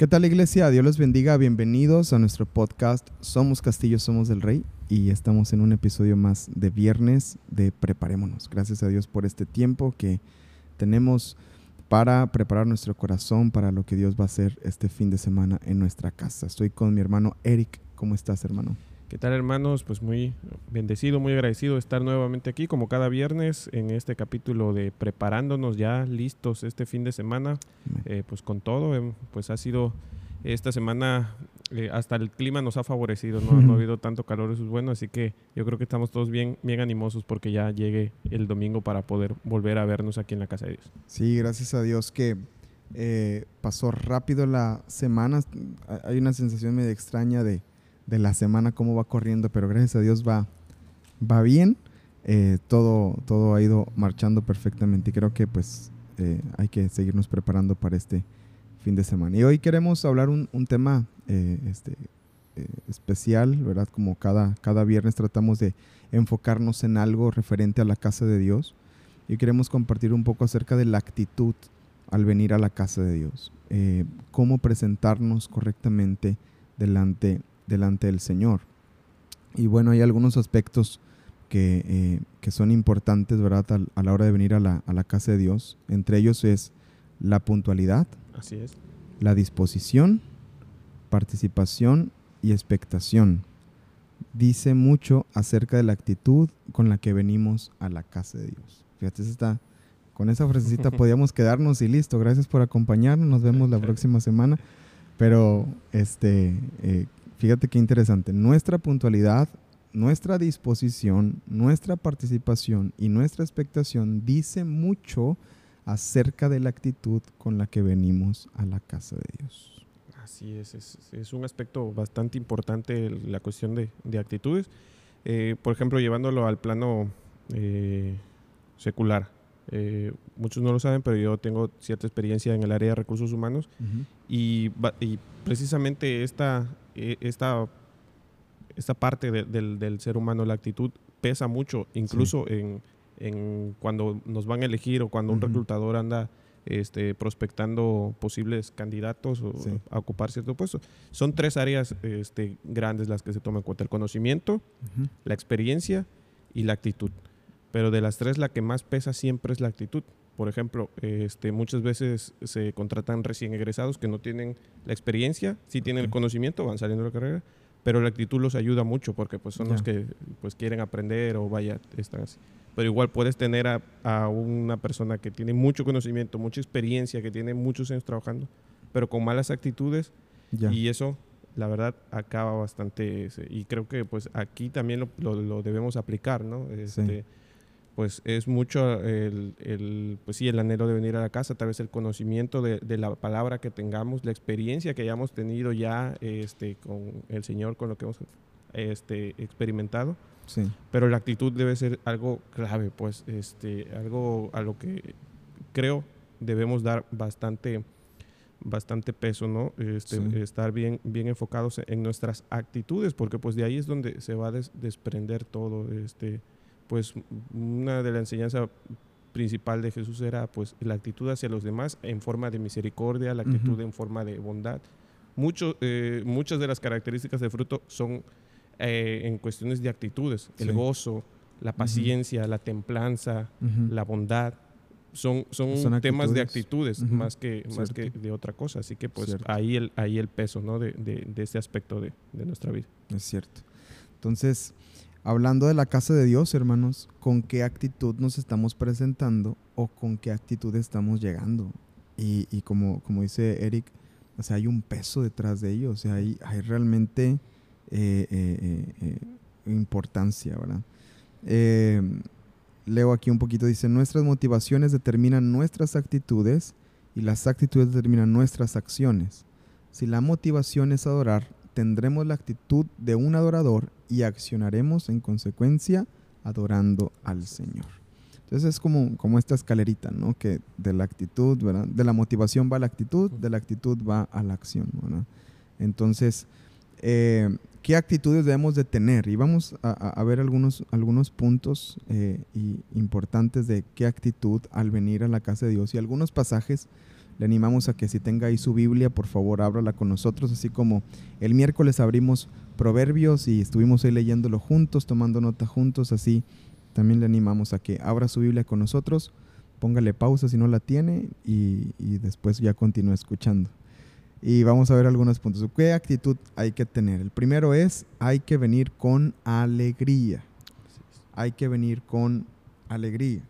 ¿Qué tal iglesia? Dios los bendiga. Bienvenidos a nuestro podcast Somos Castillo, Somos del Rey. Y estamos en un episodio más de viernes de Preparémonos. Gracias a Dios por este tiempo que tenemos para preparar nuestro corazón para lo que Dios va a hacer este fin de semana en nuestra casa. Estoy con mi hermano Eric. ¿Cómo estás, hermano? ¿Qué tal hermanos? Pues muy bendecido, muy agradecido de estar nuevamente aquí como cada viernes en este capítulo de preparándonos ya listos este fin de semana, eh, pues con todo, em, pues ha sido esta semana, eh, hasta el clima nos ha favorecido, ¿no? ha habido tanto calor, eso es bueno, así que yo creo que estamos todos bien, bien animosos porque ya llegue el domingo para poder volver a vernos aquí en la casa de Dios. Sí, gracias a Dios que eh, pasó rápido la semana, hay una sensación medio extraña de de la semana, cómo va corriendo, pero gracias a Dios va, va bien. Eh, todo, todo ha ido marchando perfectamente y creo que pues eh, hay que seguirnos preparando para este fin de semana. Y hoy queremos hablar un, un tema eh, este, especial, ¿verdad? Como cada, cada viernes tratamos de enfocarnos en algo referente a la casa de Dios y queremos compartir un poco acerca de la actitud al venir a la casa de Dios, cómo presentarnos correctamente delante delante del Señor. Y bueno, hay algunos aspectos que, eh, que son importantes, ¿verdad? A, la hora de venir a la, a la, casa de Dios. Entre ellos es la puntualidad. Así es. La disposición, participación y expectación. Dice mucho acerca de la actitud con la que venimos a la casa de Dios. Fíjate, está, con esa frasecita podíamos quedarnos y listo. Gracias por acompañarnos. Nos vemos la próxima semana. Pero este, eh, Fíjate qué interesante. Nuestra puntualidad, nuestra disposición, nuestra participación y nuestra expectación dice mucho acerca de la actitud con la que venimos a la casa de Dios. Así es, es, un aspecto bastante importante la cuestión de, actitudes. Eh, por ejemplo, llevándolo al plano eh, secular. Eh, muchos no lo saben, pero yo tengo cierta experiencia en el área de recursos humanos y, y, precisamente esta, e, esta, esta parte del, ser humano, la actitud, pesa mucho, incluso en, cuando nos van a elegir o cuando un reclutador anda este, prospectando posibles candidatos o a ocupar cierto puesto. Son tres áreas este, grandes las que se toman en cuenta, el conocimiento, la experiencia y la actitud. Pero de las tres la que más pesa siempre es la actitud. Por ejemplo, este, muchas veces se contratan recién egresados que no tienen la experiencia, sí tienen el conocimiento, van saliendo de la carrera, pero la actitud los ayuda mucho porque pues, son los que pues, quieren aprender o vaya, están así. Pero igual puedes tener a, una persona que tiene mucho conocimiento, mucha experiencia, que tiene muchos años trabajando, pero con malas actitudes y eso la verdad acaba bastante y creo que pues aquí también lo, debemos aplicar, ¿no? Este, pues es mucho el, pues sí, el anhelo de venir a la casa, tal vez el conocimiento de, la palabra que tengamos, la experiencia que hayamos tenido ya este, con el Señor, con lo que hemos este, experimentado. Sí. Pero la actitud debe ser algo clave, pues este, algo a lo que creo debemos dar bastante, bastante peso, ¿no? Este, Estar bien, bien enfocados en nuestras actitudes, porque pues de ahí es donde se va a desprender todo. Este, pues una de las enseñanzas principal de Jesús era pues la actitud hacia los demás en forma de misericordia, la actitud en forma de bondad. Mucho, eh, muchas de las características del fruto son eh, en cuestiones de actitudes, el gozo, la paciencia, la templanza, la bondad. Son, son, temas de actitudes más, que, más que de otra cosa. Así que pues ahí el, ahí el peso ¿no? de, de, de este aspecto de, de nuestra vida. Es cierto. Entonces, Hablando de la casa de Dios, hermanos, ¿con qué actitud nos estamos presentando o con qué actitud estamos llegando? Y, como, como dice Eric, o sea, hay un peso detrás de ello, o sea, hay, hay realmente eh, eh, eh, importancia, ¿verdad? leo aquí un poquito, dice, nuestras motivaciones determinan nuestras actitudes y las actitudes determinan nuestras acciones. Si la motivación es adorar, tendremos la actitud de un adorador y accionaremos en consecuencia adorando al Señor. Entonces es como, como esta escalerita, ¿no? Que de la actitud, ¿verdad? De la motivación va a la actitud, de la actitud va a la acción, ¿verdad? Entonces, eh, ¿qué actitudes debemos de tener? Y vamos a, ver algunos, algunos puntos eh, y importantes de qué actitud al venir a la casa de Dios y algunos pasajes le animamos a que si tenga ahí su Biblia, por favor, ábrala con nosotros, así como el miércoles abrimos Proverbios y estuvimos ahí leyéndolo juntos, tomando nota juntos, así también le animamos a que abra su Biblia con nosotros, póngale pausa si no la tiene y, y después ya continúe escuchando. Y vamos a ver algunos puntos. ¿Qué actitud hay que tener? El primero es, hay que venir con alegría. Hay que venir con alegría.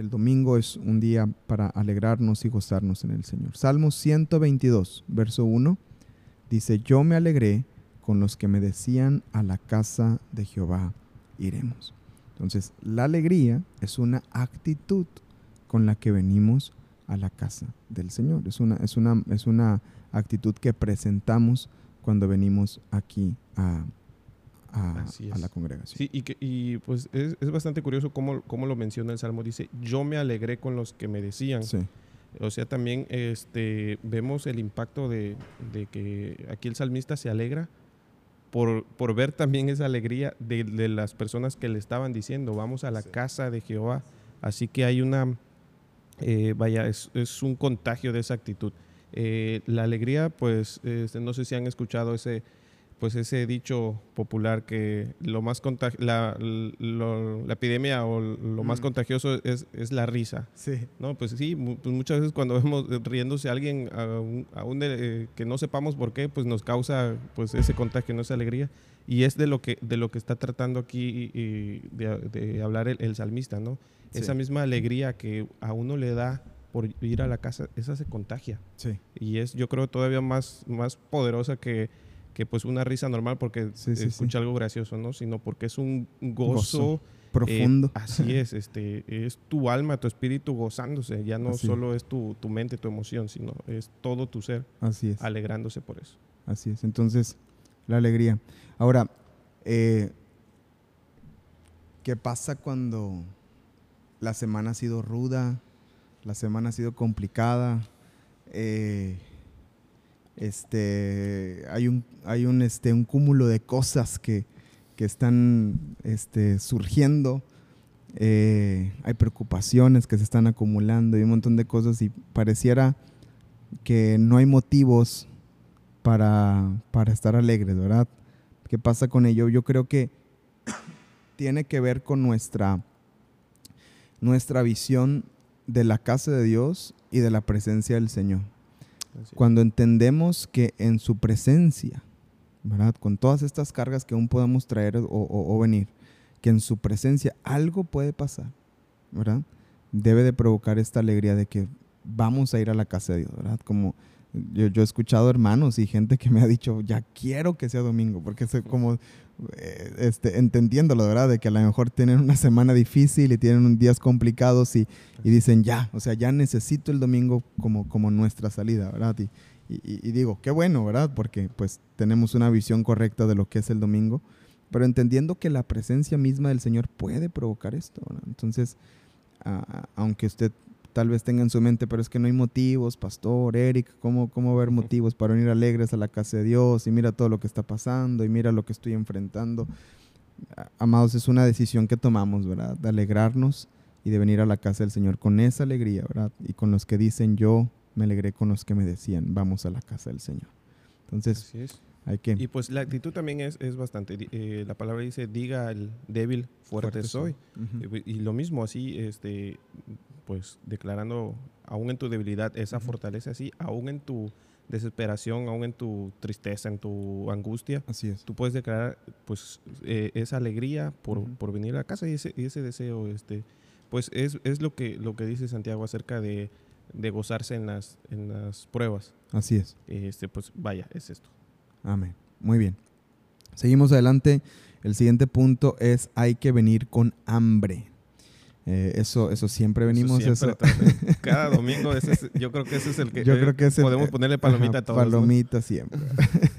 El domingo es un día para alegrarnos y gozarnos en el Señor. Salmo 122, verso 1, dice, yo me alegré con los que me decían a la casa de Jehová iremos. Entonces, la alegría es una actitud con la que venimos a la casa del Señor. Es una, es una, es una actitud que presentamos cuando venimos aquí a, a, la congregación. Sí, y, que, y pues es, es, bastante curioso cómo, cómo, lo menciona el Salmo. Dice, yo me alegré con los que me decían. Sí. O sea, también este, vemos el impacto de, de, que aquí el salmista se alegra por, por ver también esa alegría de, de, las personas que le estaban diciendo, vamos a la casa de Jehová. Así que hay una, eh, vaya, es, es, un contagio de esa actitud. Eh, la alegría, pues, este, no sé si han escuchado ese, pues ese dicho popular que lo más la, la epidemia o lo más contagioso es, es, la risa. Sí. No, pues sí, pues muchas veces cuando vemos riéndose a alguien, aún eh, que no sepamos por qué, pues nos causa pues ese contagio, no esa alegría. Y es de lo que, de lo que está tratando aquí y, de, hablar el, salmista, ¿no? Esa misma alegría que a uno le da por ir a la casa, esa se contagia. Sí. Y es, yo creo, todavía más, más poderosa que, que pues una risa normal porque escucha algo gracioso, ¿no? Sino porque es un gozo, profundo. Eh, así es, este, es tu alma, tu espíritu gozándose. Ya no solo es tu, tu, mente, tu emoción, sino es todo tu ser así es. alegrándose por eso. Así es. Entonces, la alegría. Ahora, eh, ¿qué pasa cuando la semana ha sido ruda? La semana ha sido complicada. Eh, este, hay un, hay un, este, un cúmulo de cosas que, que están este, surgiendo. Eh, hay preocupaciones que se están acumulando y un montón de cosas y pareciera que no hay motivos para, para estar alegres, ¿verdad? ¿Qué pasa con ello? Yo creo que tiene que ver con nuestra, nuestra visión de la casa de Dios y de la presencia del Señor. Cuando entendemos que en su presencia, ¿verdad? Con todas estas cargas que aún podamos traer o, venir, que en su presencia algo puede pasar, ¿verdad? Debe de provocar esta alegría de que vamos a ir a la casa de Dios, ¿verdad? Como yo, yo, he escuchado hermanos y gente que me ha dicho, ya quiero que sea domingo, porque es como este, entendiéndolo, ¿verdad? De que a lo mejor tienen una semana difícil y tienen días complicados y, y, dicen, ya, o sea, ya necesito el domingo como, como nuestra salida, ¿verdad? Y, y, digo, qué bueno, ¿verdad? Porque pues tenemos una visión correcta de lo que es el domingo, pero entendiendo que la presencia misma del Señor puede provocar esto, ¿verdad? Entonces, aunque usted tal vez tenga en su mente, pero es que no hay motivos, pastor, Eric, ¿cómo, cómo ver motivos para venir alegres a la casa de Dios? Y mira todo lo que está pasando y mira lo que estoy enfrentando. Amados, es una decisión que tomamos, ¿verdad? De alegrarnos y de venir a la casa del Señor con esa alegría, ¿verdad? Y con los que dicen, yo me alegré con los que me decían, vamos a la casa del Señor. Entonces, hay que... Y pues la actitud también es, es bastante, eh, la palabra dice, diga al débil, fuerte, soy. y, y, lo mismo, así, este, pues declarando aún en tu debilidad esa fortaleza así, aún en tu desesperación, aún en tu tristeza, en tu angustia. Así es. Tú puedes declarar pues eh, esa alegría por, por, venir a casa y ese, ese deseo, este, pues es, es, lo, que, lo que dice Santiago acerca de, de gozarse en las, en las pruebas. Así es. Este, pues vaya, es esto. Amén. Muy bien. Seguimos adelante. El siguiente punto es hay que venir con hambre. Eh, eso, eso siempre venimos. Eso cada domingo, yo creo que ese es el que, yo creo que podemos eh, ponerle palomita a todos. Palomita siempre.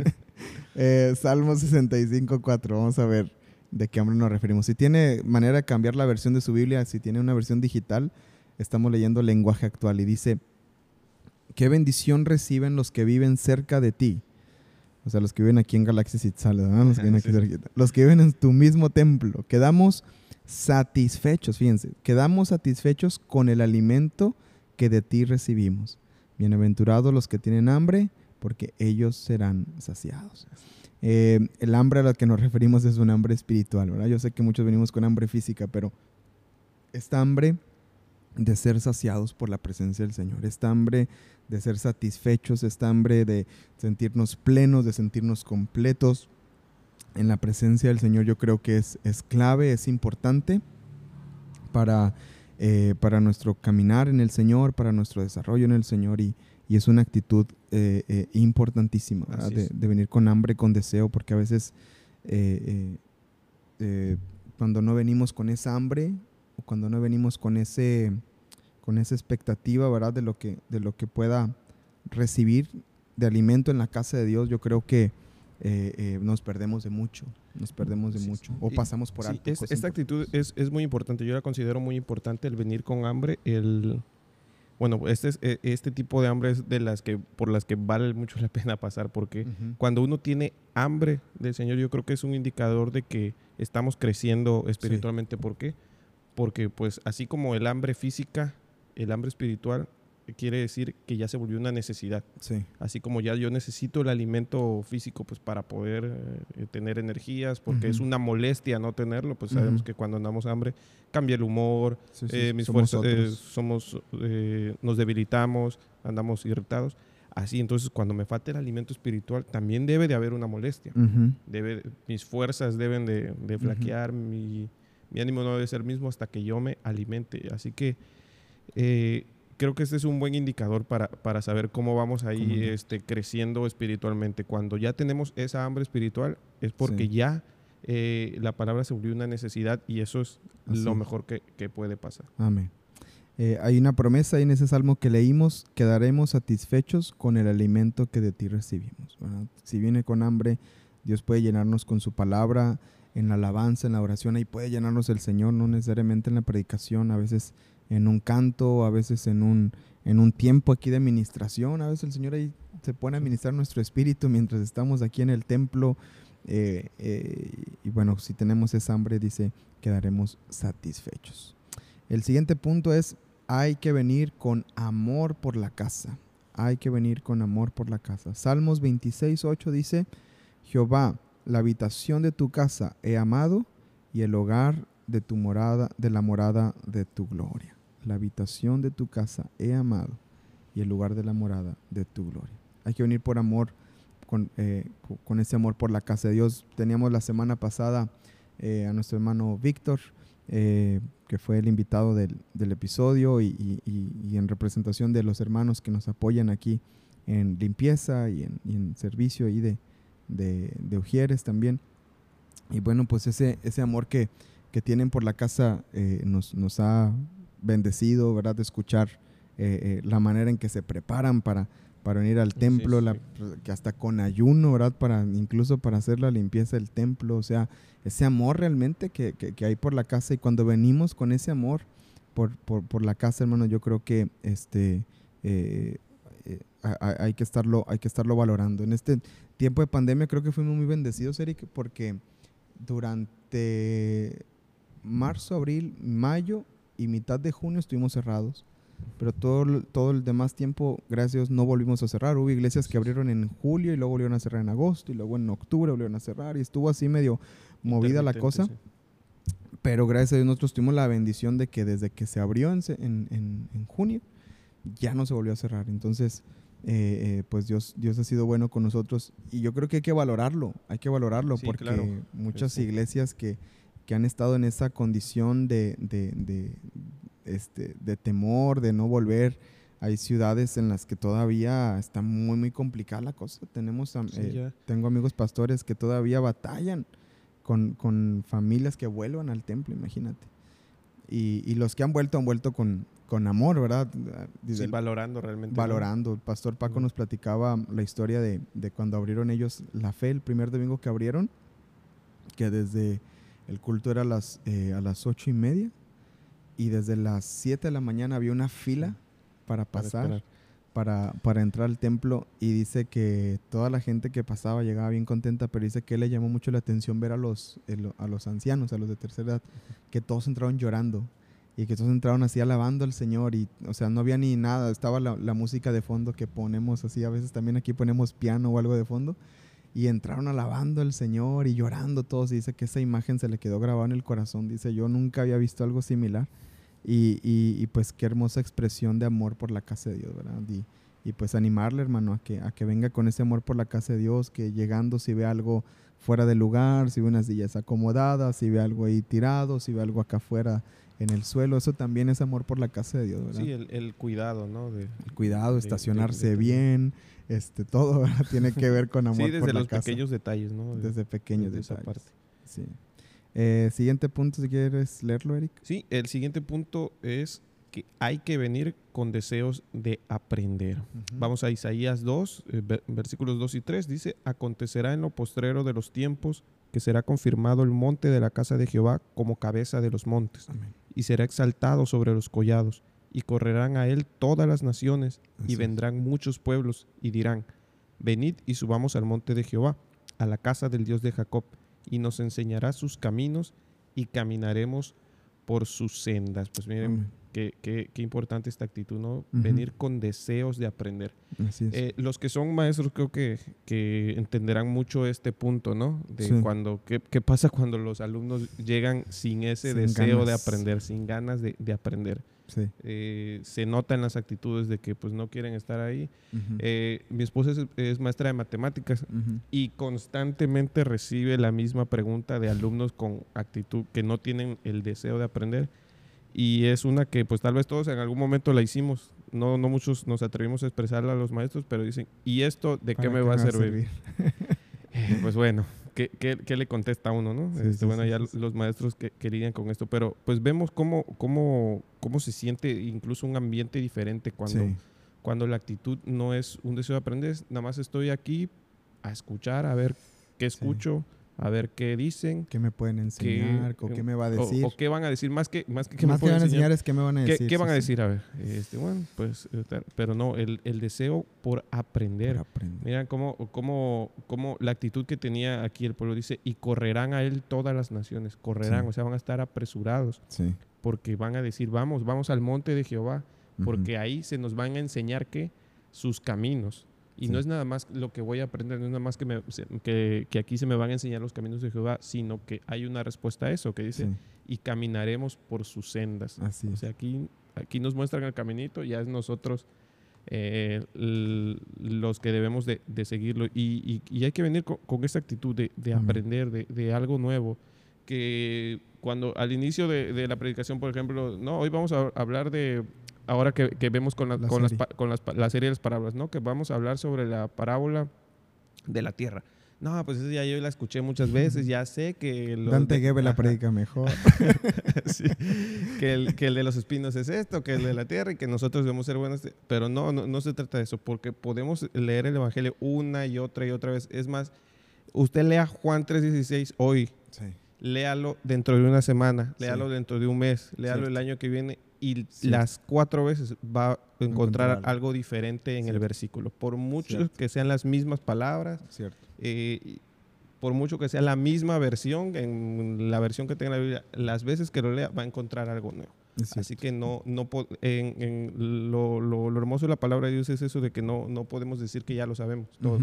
eh, Salmo 65, 4. Vamos a ver de qué hombre nos referimos. Si tiene manera de cambiar la versión de su Biblia, si tiene una versión digital, estamos leyendo lenguaje actual y dice, ¿qué bendición reciben los que viven cerca de ti? O sea, los que viven aquí en los, que viven los que viven en tu mismo templo. Quedamos satisfechos, fíjense, quedamos satisfechos con el alimento que de ti recibimos. Bienaventurados los que tienen hambre, porque ellos serán saciados. Eh, el hambre a la que nos referimos es un hambre espiritual, ¿verdad? Yo sé que muchos venimos con hambre física, pero esta hambre de ser saciados por la presencia del Señor, esta hambre de ser satisfechos, esta hambre de sentirnos plenos, de sentirnos completos en la presencia del Señor, yo creo que es, es clave, es importante para, eh, para nuestro caminar en el Señor, para nuestro desarrollo en el Señor y, y es una actitud eh, eh, importantísima de, de, venir con hambre, con deseo, porque a veces cuando no venimos con esa hambre o cuando no venimos con ese con esa expectativa, ¿verdad? De lo que, de lo que pueda recibir de alimento en la casa de Dios, yo creo que eh, eh, nos perdemos de mucho, nos perdemos de mucho, o pasamos por alto. esta actitud es, es, muy importante, yo la considero muy importante el venir con hambre, el... Bueno, este, es, e, este tipo de hambre es de las que, por las que vale mucho la pena pasar, porque cuando uno tiene hambre del Señor, yo creo que es un indicador de que estamos creciendo espiritualmente. ¿Por qué? Porque pues así como el hambre física el hambre espiritual quiere decir que ya se volvió una necesidad. Sí. Así como ya yo necesito el alimento físico pues para poder eh, tener energías, porque es una molestia no tenerlo, pues sabemos que cuando andamos hambre cambia el humor, eh, mis somos fuerzas eh, somos, nos debilitamos, andamos irritados. Así, entonces cuando me falta el alimento espiritual también debe de haber una molestia. debe, mis fuerzas deben de, de flaquear, mi, mi ánimo no debe ser el mismo hasta que yo me alimente. Así que eh, creo que este es un buen indicador para, para saber cómo vamos ahí este, creciendo espiritualmente. Cuando ya tenemos esa hambre espiritual es porque ya eh, la palabra se volvió una necesidad y eso es lo mejor que, que, puede pasar. Amén. Eh, hay una promesa en ese salmo que leímos, quedaremos satisfechos con el alimento que de ti recibimos. Si viene con hambre, Dios puede llenarnos con su palabra, en la alabanza, en la oración, ahí puede llenarnos el Señor, no necesariamente en la predicación, a veces en un canto, a veces en un, en un tiempo aquí de administración, a veces el Señor ahí se pone a administrar nuestro espíritu mientras estamos aquí en el templo. Eh, eh, y bueno, si tenemos esa hambre, dice, quedaremos satisfechos. El siguiente punto es, hay que venir con amor por la casa. Hay que venir con amor por la casa. Salmos 26, 8 dice, Jehová, la habitación de tu casa he amado y el hogar de tu morada, de la morada de tu gloria la habitación de tu casa he amado y el lugar de la morada de tu gloria. Hay que venir por amor, con, eh, con ese amor por la casa de Dios. Teníamos la semana pasada eh, a nuestro hermano Víctor, eh, que fue el invitado del, episodio y, en representación de los hermanos que nos apoyan aquí en limpieza y en, servicio y de, de, Ujieres también. Y bueno, pues ese, ese amor que, que tienen por la casa nos, nos ha bendecido, ¿verdad? De escuchar eh, eh, la manera en que se preparan para, para venir al templo, que hasta con ayuno, ¿verdad? Para, incluso para hacer la limpieza del templo, o sea, ese amor realmente que, que, hay por la casa y cuando venimos con ese amor por, por, por la casa, hermano, yo creo que este, eh, hay, que estarlo, hay que estarlo valorando. En este tiempo de pandemia creo que fuimos muy bendecidos, Eric, porque durante marzo, abril, mayo y mitad de junio estuvimos cerrados. Pero todo, todo el demás tiempo, gracias a Dios, no volvimos a cerrar. Hubo iglesias que abrieron en julio y luego volvieron a cerrar en agosto y luego en octubre volvieron a cerrar y estuvo así medio movida la cosa. Pero gracias a Dios nosotros tuvimos la bendición de que desde que se abrió en, en, en junio, ya no se volvió a cerrar. Entonces, eh, eh, pues Dios, Dios ha sido bueno con nosotros y yo creo que hay que valorarlo, hay que valorarlo porque muchas iglesias que que han estado en esa condición de, de, este, de temor, de no volver. Hay ciudades en las que todavía está muy, muy complicada la cosa. Tenemos, eh, tengo amigos pastores que todavía batallan con, con, familias que vuelvan al templo, imagínate. Y, y, los que han vuelto han vuelto con, con amor, ¿verdad? sí, valorando realmente. Valorando. El pastor Paco nos platicaba la historia de, de, cuando abrieron ellos la fe, el primer domingo que abrieron, que desde el culto era a las, eh, a las ocho y media y desde las siete de la mañana había una fila para pasar, para, para, entrar al templo y dice que toda la gente que pasaba llegaba bien contenta, pero dice que le llamó mucho la atención ver a los, a los ancianos, a los de tercera edad, que todos entraron llorando. Y que todos entraron así alabando al Señor y, o sea, no había ni nada, estaba la, música de fondo que ponemos así, a veces también aquí ponemos piano o algo de fondo y entraron alabando al Señor y llorando todos y dice que esa imagen se le quedó grabada en el corazón, dice yo nunca había visto algo similar y, y, y pues qué hermosa expresión de amor por la casa de Dios, ¿verdad? Y, y pues animarle hermano a que, a que venga con ese amor por la casa de Dios, que llegando si ve algo fuera de lugar, si ve unas sillas acomodadas, si ve algo ahí tirado, si ve algo acá afuera en el suelo, eso también es amor por la casa de Dios, ¿verdad? Sí, el, el cuidado, ¿no? De, el cuidado, de- estacionarse de- bien, este, todo ¿verdad? tiene que ver con amor sí, por desde la los casa. pequeños detalles, ¿no? De- desde pequeños desde esa detalles. parte. Sí. Eh, siguiente punto, si quieres leerlo, Eric. Sí, el siguiente punto es que hay que venir con deseos de aprender. Vamos a Isaías 2, eh, ver- versículos 2 y 3. Dice, acontecerá en lo postrero de los tiempos que será confirmado el monte de la casa de Jehová como cabeza de los montes, Amén. Y será exaltado sobre los collados, y correrán a él todas las naciones, Así y es. vendrán muchos pueblos, y dirán, venid y subamos al monte de Jehová, a la casa del Dios de Jacob, y nos enseñará sus caminos, y caminaremos por sus sendas. Pues miren, Amén. Qué, qué- qué importante esta actitud, ¿no? Ujú. Venir con deseos de aprender. Así es. Eh, los que son maestros creo que, que entenderán mucho este punto, ¿no? De Sí. cuando, ¿qué, qué pasa cuando los alumnos llegan sin ese Sin deseo de ganas. aprender, sin ganas de, de aprender? sí. Eh, se nota en las actitudes de que pues no quieren estar ahí. Ujú. Eh, mi esposa es, es maestra de matemáticas Ujú. y constantemente recibe la misma pregunta de alumnos con actitud que no tienen el deseo de aprender. Y es una que pues tal vez todos en algún momento la hicimos. No, no muchos nos atrevimos a expresarla a los maestros, pero dicen, ¿y esto de qué ¿Para me va a servir? Eh, pues bueno, ¿qué, qué, qué le contesta a uno, no? Sí, Este, sí, bueno, sí, ya los maestros que, que lidian con esto, pero pues vemos cómo, cómo, cómo se siente incluso un ambiente diferente cuando, cuando la actitud no es un deseo de aprender, nada más estoy aquí a escuchar, a ver qué escucho, a ver qué dicen, ¿Qué me pueden enseñar? ¿O qué me va a decir? O, qué van a decir, más que, más que qué me Más que van a enseñar, es qué me van a ¿Qué, decir. qué van sí, a decir? A ver, este, bueno, pues, eh, pero no, el, el deseo por aprender. Aprender. Mira cómo, cómo, cómo la actitud que tenía aquí el pueblo dice, y correrán a él todas las naciones, correrán, Sí. o sea, van a estar apresurados, Sí. porque van a decir, vamos, vamos al monte de Jehová, porque ahí se nos van a enseñar que sus caminos. Y Sí. no es nada más lo que voy a aprender, no es nada más que, me- que, que aquí se me van a enseñar los caminos de Jehová, sino que hay una respuesta a eso, que dice, Sí, y caminaremos por sus sendas. así O sea, aquí, aquí nos muestran el caminito, ya es nosotros eh, los que debemos de, de seguirlo. Y, y- y hay que venir con, con esa actitud de, de aprender, de, de algo nuevo. Que cuando al inicio de la predicación, por ejemplo, no, hoy vamos a hablar de, ahora que, que vemos con, la, La con, las, serie. pa- con las la serie de las parábolas, ¿no? Que vamos a hablar sobre la parábola de la tierra. No, pues esa ya yo la escuché muchas veces, ya sé que... los Dante de- Gebel la predica mejor. Sí, que, el, que el de los espinos es esto, que el de la tierra y que nosotros debemos ser buenos. Pero no, no, no se trata de eso, porque podemos leer el Evangelio una y otra y otra vez. Es más, usted lea Juan 3.16 hoy, Sí. léalo dentro de una semana, Sí. léalo dentro de un mes, léalo el año que viene y las cuatro veces va a encontrar Encontrar algo. diferente en el versículo. Por mucho Cierto. que sean las mismas palabras, eh, por mucho que sea la misma versión, en la versión que tenga la Biblia, las veces que lo lea va a encontrar algo nuevo. Así que no, no en, en lo, lo- lo hermoso de la palabra de Dios es eso de que no, no podemos decir que ya lo sabemos todo.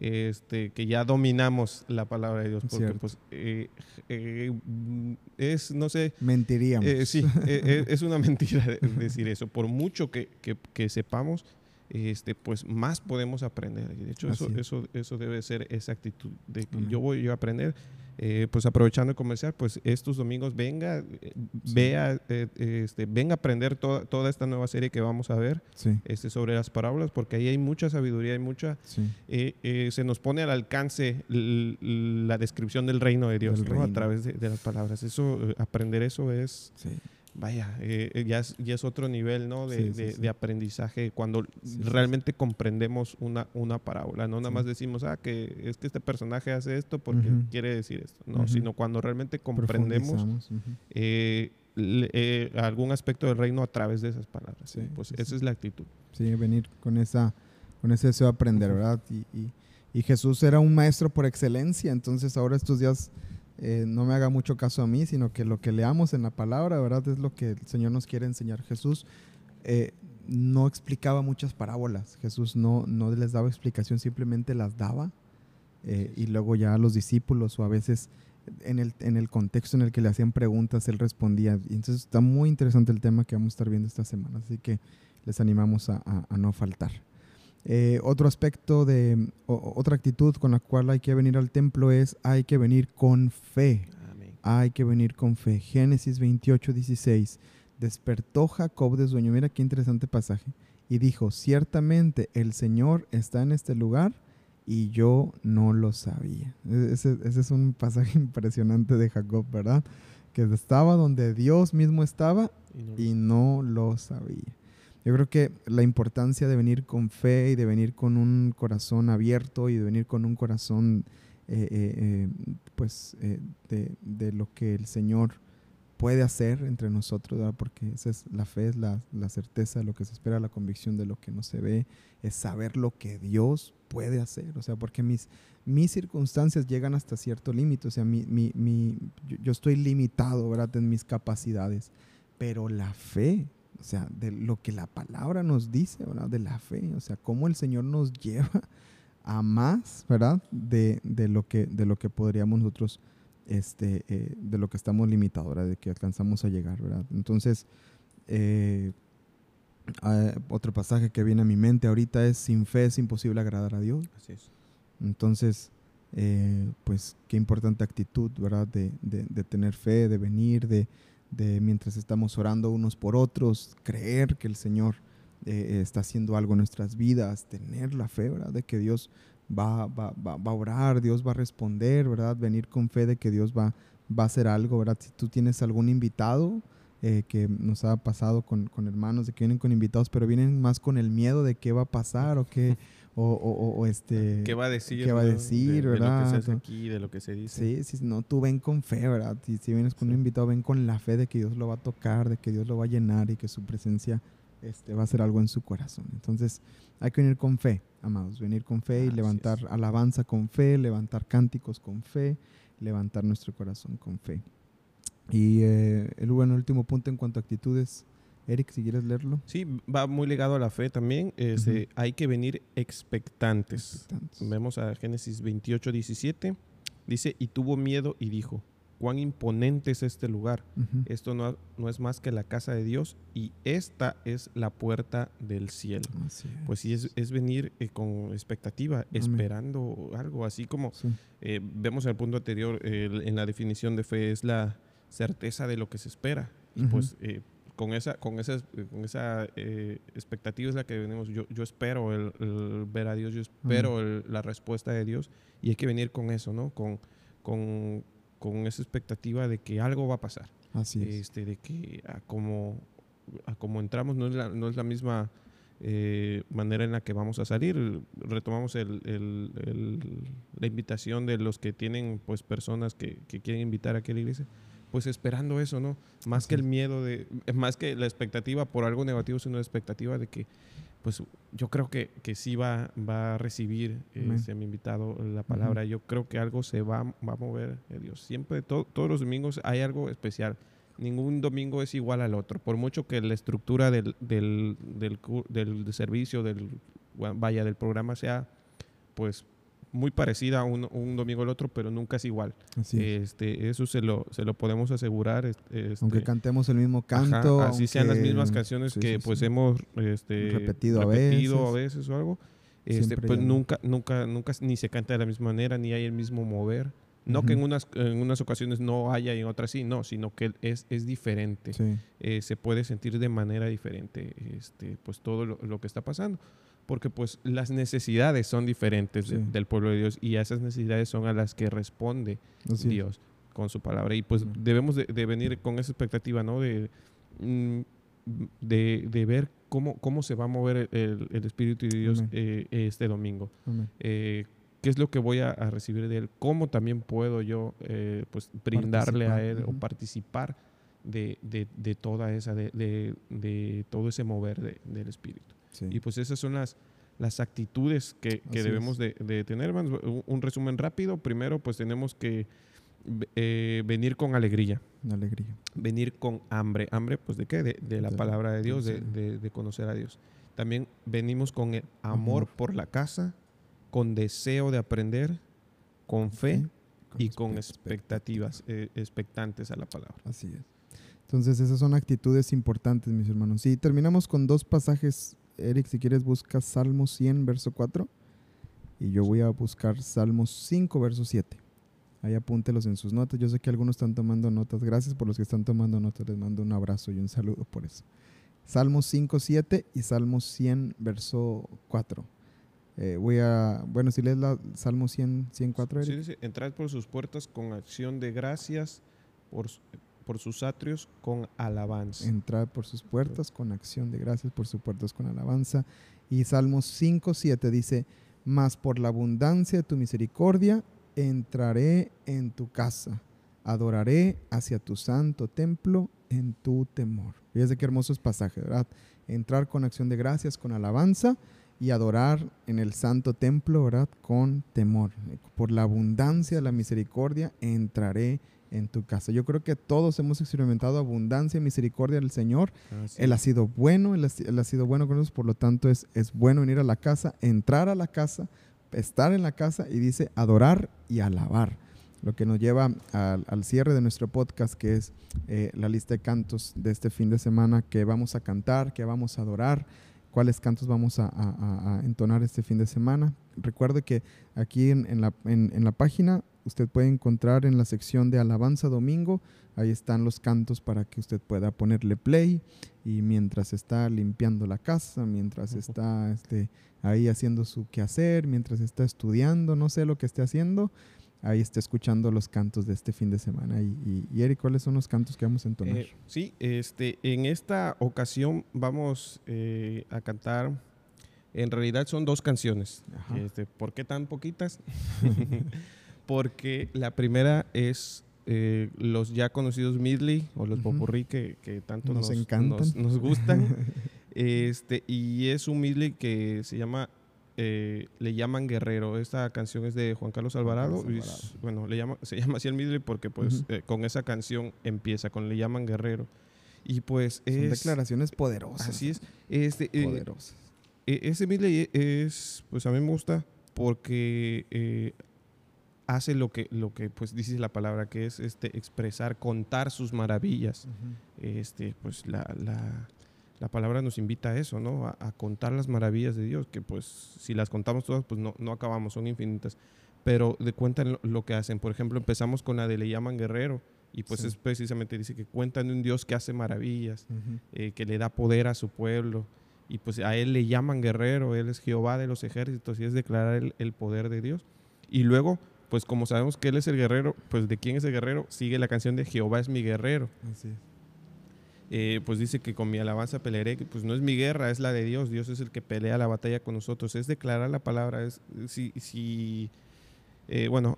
Este, que ya dominamos la palabra de Dios, porque Cierto. pues eh, eh, mm, es, no sé, Mentiríamos. eh, sí, eh, eh, es una mentira de- decir eso. Por mucho que, que- que sepamos, este, pues más podemos aprender. De hecho, eso, es. eso, eso debe ser esa actitud de que Amén. yo voy yo a aprender. Eh, pues aprovechando el comercial, pues estos domingos venga, eh, Sí. vea, eh, este, venga a aprender toda, toda esta nueva serie que vamos a ver Sí. este, sobre las parábolas, porque ahí hay mucha sabiduría, hay mucha, Sí. se nos pone al alcance la descripción del reino de Dios a través de, de las palabras. Eso, aprender eso es. Vaya, eh, eh, ya, es, ya es otro nivel ¿no? de, Sí, sí, de- sí. de aprendizaje cuando realmente comprendemos una, una parábola. No nada más decimos, ah, que es que este personaje hace esto porque quiere decir esto. No, sino cuando realmente comprendemos eh, le- eh, algún aspecto del reino a través de esas palabras. Sí, pues esa es la actitud. Sí, venir con esa con ese deseo de aprender. ¿verdad? Y, y- y Jesús era un maestro por excelencia, entonces ahora estos días eh, no me haga mucho caso a mí, sino que lo que leamos en la palabra, ¿verdad? Es lo que el Señor nos quiere enseñar. Jesús eh, no explicaba muchas parábolas, Jesús no, no les daba explicación, simplemente las daba. Eh, y luego ya a los discípulos o a veces en el, en el contexto en el que le hacían preguntas, él respondía. Y entonces está muy interesante el tema que vamos a estar viendo esta semana, así que les animamos a, a, no faltar. Eh, otro aspecto de otra actitud con la cual hay que venir al templo es hay que venir con fe. Hay que venir con fe. Génesis 28, 16. Despertó Jacob de sueño. Mira qué interesante pasaje. Y dijo, ciertamente el Señor está en este lugar y yo no lo sabía. E-, ese, es un pasaje impresionante de Jacob, ¿verdad? Que estaba donde Dios mismo estaba y no, lo sabía. Yo creo que la importancia de venir con fe y de venir con un corazón abierto y de venir con un corazón, eh, eh, eh, pues, de, de, lo que el Señor puede hacer entre nosotros, ¿verdad? porque esa es la fe, es la, la, certeza de lo que se espera, la convicción de lo que no se ve, es saber lo que Dios puede hacer, o sea, porque mis, mis circunstancias llegan hasta cierto límite, o sea, mi, mi, mi, yo, estoy limitado, ¿verdad?, en mis capacidades, pero la fe, o sea, de lo que la palabra nos dice, ¿verdad?, de la fe, o sea, cómo el Señor nos lleva a más, ¿verdad?, de, de lo, que, de lo que podríamos nosotros este, eh, de lo que estamos limitados, de que alcanzamos a llegar, ¿verdad? Entonces, eh, otro pasaje que viene a mi mente ahorita es, sin fe es imposible agradar a Dios. Así es. Entonces, eh, pues qué importante actitud, ¿verdad? De, de, tener fe, de venir, de, de, mientras estamos orando unos por otros, creer que el Señor está haciendo algo en nuestras vidas, tener la fe. De que Dios va, va, va, va, a orar, Dios va a responder, ¿verdad? Venir con fe de que Dios va, va a hacer algo, ¿verdad? Si tú tienes algún invitado eh, que nos ha pasado con, con, hermanos, de que vienen con invitados, pero vienen más con el miedo de qué va a pasar o qué... O, o, este qué va a decir qué va a decir de, verdad de lo que se hace aquí de lo que se dice sí sí no tú ven con fe verdad si, si vienes con un invitado ven con la fe de que Dios lo va a tocar de que Dios lo va a llenar y que su presencia este, va a hacer algo en su corazón. Entonces hay que venir con fe, amados, venir con fe y levantar alabanza con fe, levantar cánticos con fe, levantar nuestro corazón con fe. Y eh, el bueno, último punto en cuanto a actitudes. Eric, si quieres leerlo. Sí, va muy ligado a la fe también. Este, hay que venir expectantes. expectantes. Vemos a Génesis 28, 17. Dice, y tuvo miedo y dijo, cuán imponente es este lugar. Esto no, no, es más que la casa de Dios y esta es la puerta del cielo. Pues sí, es, es venir eh, con expectativa, esperando algo, así como eh, vemos en el punto anterior, en la definición de fe es la certeza de lo que se espera. Y pues con esa, con esa, con esa expectativa es la que venimos. Yo, yo espero el, ver a Dios, yo espero la respuesta de Dios y hay que venir con eso, ¿no? Con, con con esa expectativa de que algo va a pasar. Así es. Este, de que a como, a como entramos no es la, no es la misma eh, manera en la que vamos a salir. Retomamos el, el, la invitación de los que tienen pues personas que, que quieren invitar a aquella iglesia pues esperando eso, ¿no? Más que el miedo de, más que la expectativa por algo negativo, sino la expectativa de que pues yo creo que, que sí va, va a recibir ese mi invitado la palabra. Yo creo que algo se va, va a mover Dios. Siempre, todos los domingos hay algo especial. Ningún domingo es igual al otro. Por mucho que la estructura del, del, del, del servicio, del, vaya, del programa sea pues muy parecida un, un domingo al otro, pero nunca es igual. este, eso se lo, se lo podemos asegurar. Este, aunque cantemos el mismo canto. así sean las mismas canciones que pues hemos este, repetido, a, veces. o algo. Este, pues nunca, nunca, nunca ni se canta de la misma manera, ni hay el mismo mover. No que en unas, en unas ocasiones no haya y en otras sí, no, sino que es, es diferente. Eh, se puede sentir de manera diferente este, pues todo lo, lo que está pasando porque pues las necesidades son diferentes del pueblo de Dios y esas necesidades son a las que responde Dios con su palabra. Y pues debemos de, venir con esa expectativa, ¿no? De, mm, de, ver cómo, cómo se va a mover el, Espíritu de Dios eh, este domingo. Eh, ¿Qué es lo que voy a, recibir de Él? ¿Cómo también puedo yo eh, pues brindarle a Él o participar de, de, toda esa, de, de, todo ese mover del Espíritu? Y pues esas son las, las actitudes que, debemos de, tener. Un, resumen rápido. Primero, pues tenemos que eh, venir con alegría, Alegría. venir con hambre. ¿Hambre, pues de qué? De, de la De palabra de Dios, de, conocer. de- de conocer a Dios. También venimos con el amor, Amor. por la casa, con deseo de aprender, con fe y con expect- expectativas, eh, expectantes a la palabra. Así es. Entonces, esas son actitudes importantes, mis hermanos. Y terminamos con dos pasajes. Eric, si quieres, busca Salmo 100, verso 4. Y yo voy a buscar Salmos 5, verso 7. Ahí apúntelos en sus notas. Yo sé que algunos están tomando notas. Gracias por los que están tomando notas. Les mando un abrazo y un saludo por eso. Salmos 5, 7 y Salmos 100, verso 4. Eh, voy a, bueno, si lees la Salmo 100, 104, Sí, Eric. dice, entrad por sus puertas con acción de gracias, por, por sus atrios con alabanza. entrar por sus puertas con acción de gracias, por sus puertas con alabanza. Y Salmos 5, 7 dice, mas por la abundancia de tu misericordia entraré en tu casa, adoraré hacia tu santo templo en tu temor. Fíjese qué hermoso es pasaje, ¿verdad? Entrar con acción de gracias, con alabanza y adorar en el santo templo, ¿verdad? Con temor. Por la abundancia de la misericordia entraré en tu casa. Yo creo que todos hemos experimentado abundancia y misericordia del Señor. Él ha sido bueno, él ha, si- él ha sido bueno con nosotros, por lo tanto es, es bueno venir a la casa, entrar a la casa, estar en la casa y dice adorar y alabar. Lo que nos lleva al, al cierre de nuestro podcast, que es eh, la lista de cantos de este fin de semana que vamos a cantar, que vamos a adorar, cuáles cantos vamos a, a- a- a entonar este fin de semana. Recuerde que aquí en, en la, en- en la página usted puede encontrar en la sección de Alabanza Domingo, ahí están los cantos para que usted pueda ponerle play y mientras está limpiando la casa, mientras está este, ahí haciendo su quehacer, mientras está estudiando, no sé lo que esté haciendo, ahí está escuchando los cantos de este fin de semana. Y, y, y Eric, ¿cuáles son los cantos que vamos a entonar? Eh, sí, este, en esta ocasión vamos eh, a cantar, en realidad son dos canciones. Este, ¿Por qué tan poquitas? Porque la primera es eh, los ya conocidos Midley o los Ujú. popurrí que, que tanto Nos nos, encantan. nos- nos gustan. este, y es un Midley que se llama, eh, le llaman Guerrero. Esta canción es de Juan Carlos Alvarado. Carlos es- bueno, le llama, se llama así el Midley porque pues eh, con esa canción empieza, con le llaman Guerrero. Y pues Son es... declaraciones poderosas. Así es. Este, eh, Poderosas. e- ese Midley es, pues a mí me gusta porque hace lo que, lo que pues dice la palabra, que es este expresar, contar sus maravillas. Este, pues la, la, la palabra nos invita a eso, ¿no? A, a contar las maravillas de Dios, que pues si las contamos todas, pues no, no acabamos, son infinitas. Pero de cuentan lo, lo que hacen. Por ejemplo, empezamos con la de le llaman guerrero. Y pues Sí. es precisamente dice que cuentan de un Dios que hace maravillas eh, que le da poder a su pueblo. Y pues a él le llaman guerrero, él es Jehová de los ejércitos y es declarar el, el poder de Dios. Y luego, pues como sabemos que él es el guerrero, pues de quién es el guerrero, sigue la canción de Jehová es mi guerrero. Así es. Eh, pues dice que con mi alabanza pelearé, pues no es mi guerra, es la de Dios, Dios es el que pelea la batalla con nosotros, es declarar la palabra, es si... si eh, bueno,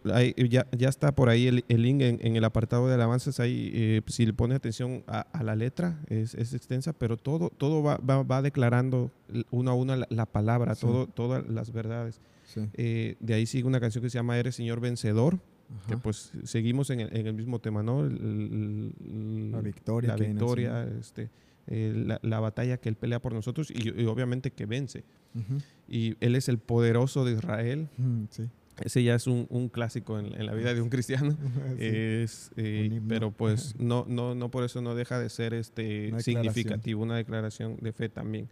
ya, ya está por ahí el, el link en, en el apartado de alabanzas. Ahí, eh, si le pone atención a, a la letra, es, es extensa, pero todo, todo va, va, va declarando uno a uno la, la palabra, Sí. todo, todas las verdades. Sí. Eh, de ahí sigue una canción que se llama Eres Señor Vencedor, que pues seguimos en el, en el mismo tema, ¿no? El- el- el- La victoria La victoria, este, eh, la, la batalla que Él pelea por nosotros y, y obviamente que vence. Y Él es el poderoso de Israel. Sí. Ese ya es un, un clásico en, en la vida de un cristiano. Sí. Es, eh, pero pues no, no, no por eso no deja de ser este Una significativo, una declaración de fe también.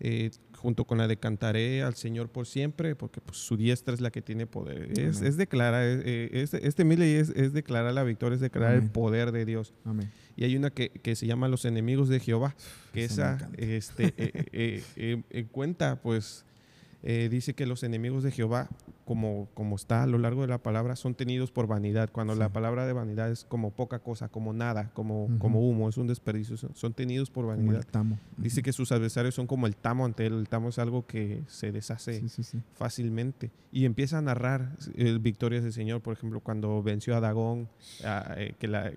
Eh, junto con la de cantaré al Señor por siempre, porque pues, su diestra es la que tiene poder. Es, es declarar, eh, este, este Miley es, es declarar la victoria, es declarar el poder de Dios. Amén. Y hay una que, que se llama Los enemigos de Jehová, que Esa este, eh, eh, eh, eh, cuenta, pues, eh, dice que los enemigos de Jehová, como, como está a lo largo de la palabra, son tenidos por vanidad. Cuando Sí. la palabra de vanidad es como poca cosa, como nada, como, como humo, es un desperdicio, son, son tenidos por Como vanidad. el tamo. Dice que sus adversarios son como el tamo ante él. El tamo es algo que se deshace Sí, sí, sí. fácilmente. Y empieza a narrar eh, victorias del Señor, por ejemplo, cuando venció a Dagón, eh, que la,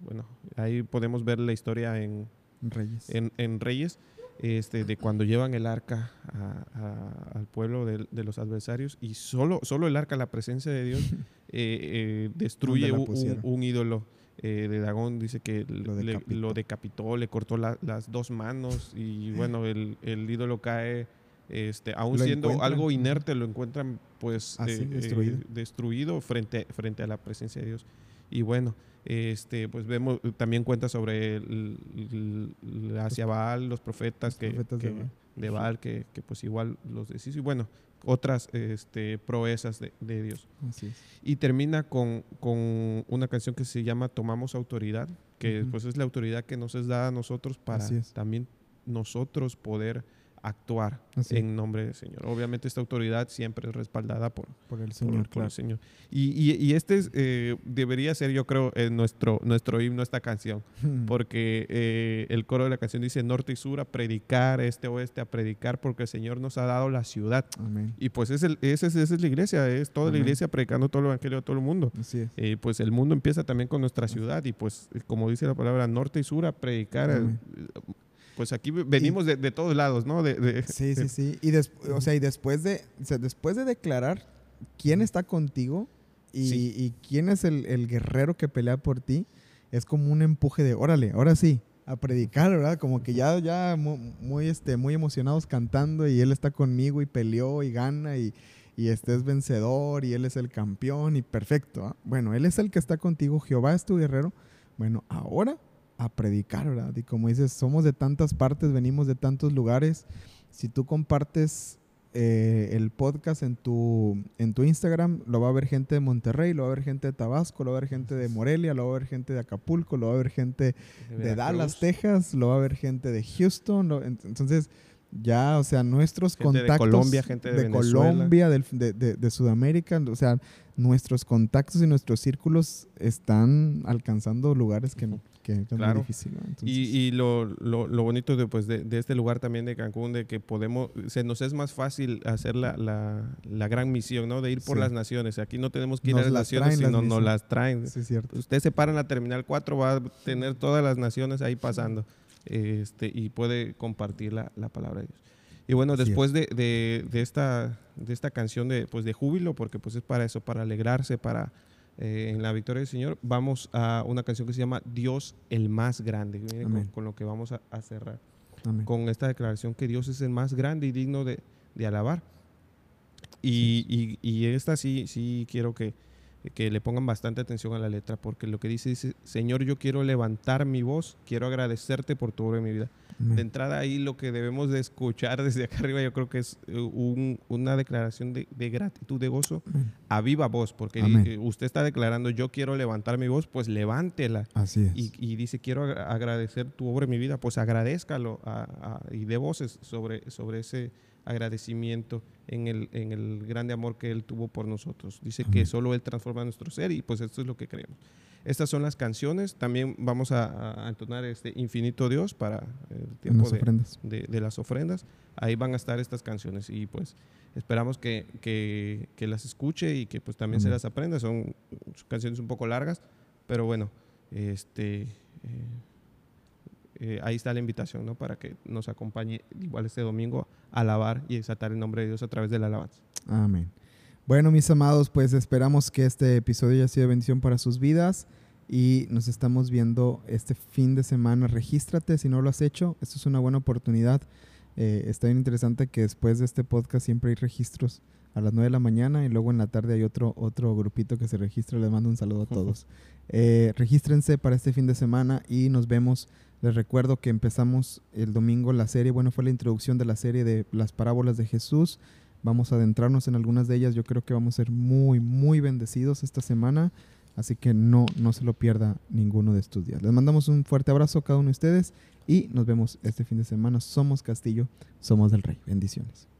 bueno, ahí podemos ver la historia en, Reyes. en, en Reyes, este, de cuando llevan el arca a- a- al pueblo de, de los adversarios y solo, solo el arca, la presencia de Dios, eh, destruye un, ídolo de Dagón, dice que lo decapitó, le, cortó las dos manos y bueno, el, el ídolo cae este, aún siendo algo inerte, lo encuentran pues destruido, destruido frente, frente a la presencia de Dios. Y bueno, este, pues vemos, también cuenta sobre el, hacia Baal, los profetas, que, de Baal, que, que, pues igual los deshizo. Y bueno, otras este, proezas de, Dios. Y termina con, con, una canción que se llama Tomamos Autoridad, que pues es la autoridad que nos es dada a nosotros para también nosotros poder actuar en nombre del Señor. Obviamente esta autoridad siempre es respaldada por, por el Señor. Por, el Señor. Y, y, este eh, debería ser, yo creo, eh, nuestro, nuestro himno, esta canción, porque eh, el coro de la canción dice norte y sur a predicar, este oeste a predicar, porque el Señor nos ha dado la ciudad. Y pues es el, esa, es, la iglesia, es toda la iglesia predicando todo el evangelio a todo el mundo. Así pues el mundo empieza también con nuestra ciudad y pues como dice la palabra, norte y sur a predicar pues aquí venimos de, todos lados, ¿no? De, sí, sí, sí. Y, o sea, y después de, después de declarar quién está contigo y, quién es el, guerrero que pelea por ti, es como un empuje de, órale, ahora sí, a predicar, ¿verdad? Como que ya, ya muy, este, muy emocionados cantando y él está conmigo y peleó y gana y, y este es vencedor y él es el campeón y perfecto. ¿ah? Bueno, él es el que está contigo, Jehová es tu guerrero. Bueno, ahora a predicar, ¿verdad? Y como dices, somos de tantas partes, venimos de tantos lugares. Si tú compartes eh, el podcast en tu, en tu Instagram, lo va a ver gente de Monterrey, lo va a ver gente de Tabasco, lo va a ver gente de Morelia, lo va a ver gente de Acapulco, lo va a ver gente de, Dallas, Texas, lo va a ver gente de Houston. entonces, ya, o sea, nuestros contactos de Colombia, gente de, de Colombia, de, de, Sudamérica, o sea, nuestros contactos y nuestros círculos están alcanzando lugares que, que claro. difícil. y, lo, lo, lo, bonito de, pues, de, este lugar también de Cancún, de que podemos, se nos es más fácil hacer la, la, gran misión, ¿no? De ir por las naciones. Aquí no tenemos que ir a las naciones, sino nos las traen. Sí, cierto. Usted se para en la Terminal 4, va a tener todas las naciones ahí pasando este, y puede compartir la, la palabra de Dios. Y bueno, después de, de, de, esta, de esta canción de, pues de júbilo, porque pues es para eso, para alegrarse, para eh, en la victoria del Señor, vamos a una canción que se llama Dios el más grande, con, lo que vamos a, cerrar. Con esta declaración que Dios es el más grande y digno de, de alabar. Y, y, y, esta sí, sí quiero que, que le pongan bastante atención a la letra, porque lo que dice dice, Señor, yo quiero levantar mi voz, quiero agradecerte por tu obra en mi vida. De entrada ahí lo que debemos de escuchar desde acá arriba yo creo que es eh, una declaración de, gratitud, de gozo a viva voz, porque eh, usted está declarando, yo quiero levantar mi voz, pues levántela. Así es. Y, dice, quiero agradecer tu obra en mi vida, pues agradezcalo y de voces sobre, sobre ese agradecimiento en el, en el grande amor que Él tuvo por nosotros. Dice que solo Él transforma nuestro ser y pues esto es lo que creemos. Estas son las canciones. También vamos a, entonar este Infinito Dios para el tiempo de, de, las ofrendas. Ahí van a estar estas canciones y pues esperamos que, que, que las escuche y que pues también se las aprenda. Son, canciones un poco largas, pero bueno, este... Eh, eh, ahí está la invitación, ¿no? Para que nos acompañe igual este domingo a alabar y exaltar el nombre de Dios a través de la alabanza. Amén. Bueno, mis amados, pues esperamos que este episodio haya sido bendición para sus vidas y nos estamos viendo este fin de semana. Regístrate si no lo has hecho. Esto es una buena oportunidad. Eh, está bien interesante que después de este podcast siempre hay registros a las 9 de la mañana y luego en la tarde hay otro, otro grupito que se registra. Les mando un saludo a todos. Eh, regístrense para este fin de semana y nos vemos les recuerdo que empezamos el domingo la serie, bueno, fue la introducción de la serie de las parábolas de Jesús. Vamos a adentrarnos en algunas de ellas. Yo creo que vamos a ser muy, muy bendecidos esta semana. Así que no, no se lo pierda ninguno de estos días. Les mandamos un fuerte abrazo a cada uno de ustedes y nos vemos este fin de semana. Somos Castillo, somos del Rey. Bendiciones.